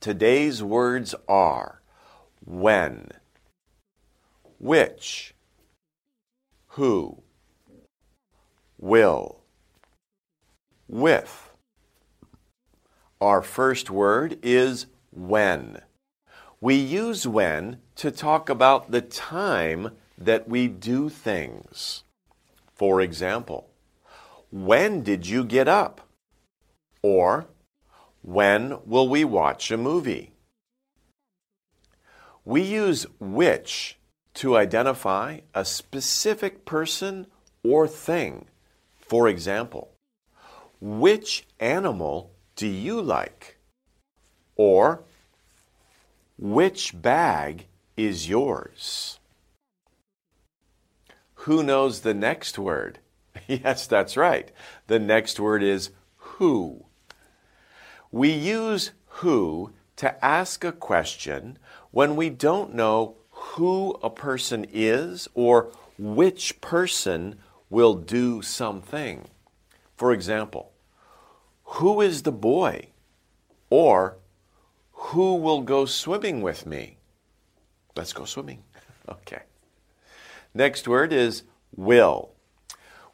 Today's words are when, which, who, will, with. Our first word is when. We use when to talk about the time that we do things. For example, when did you get up? Or, when will we watch a movie? We use which to identify a specific person or thing. For example, which animal do you like? Or, which bag is yours? Who knows the next word? yes, that's right. The next word is who. We use who to ask a question when we don't know who a person is or which person will do something. For example, who is the boy? Or who will go swimming with me? Let's go swimming. okay. Next word is will.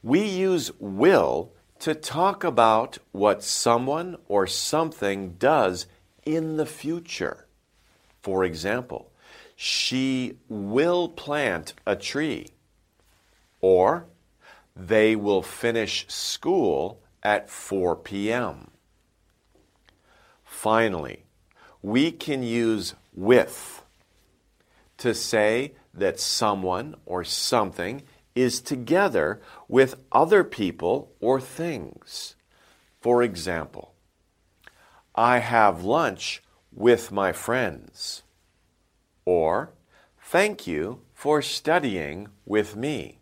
We use will to talk about what someone or something does in the future. For example, she will plant a tree. Or they will finish school at 4 p.m. Finally, we can use with to say that someone or something is together with other people or things. For example, I have lunch with my friends. Or, thank you for studying with me.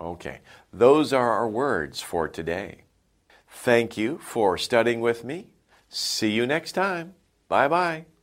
Okay, those are our words for today. Thank you for studying with me. See you next time. Bye bye.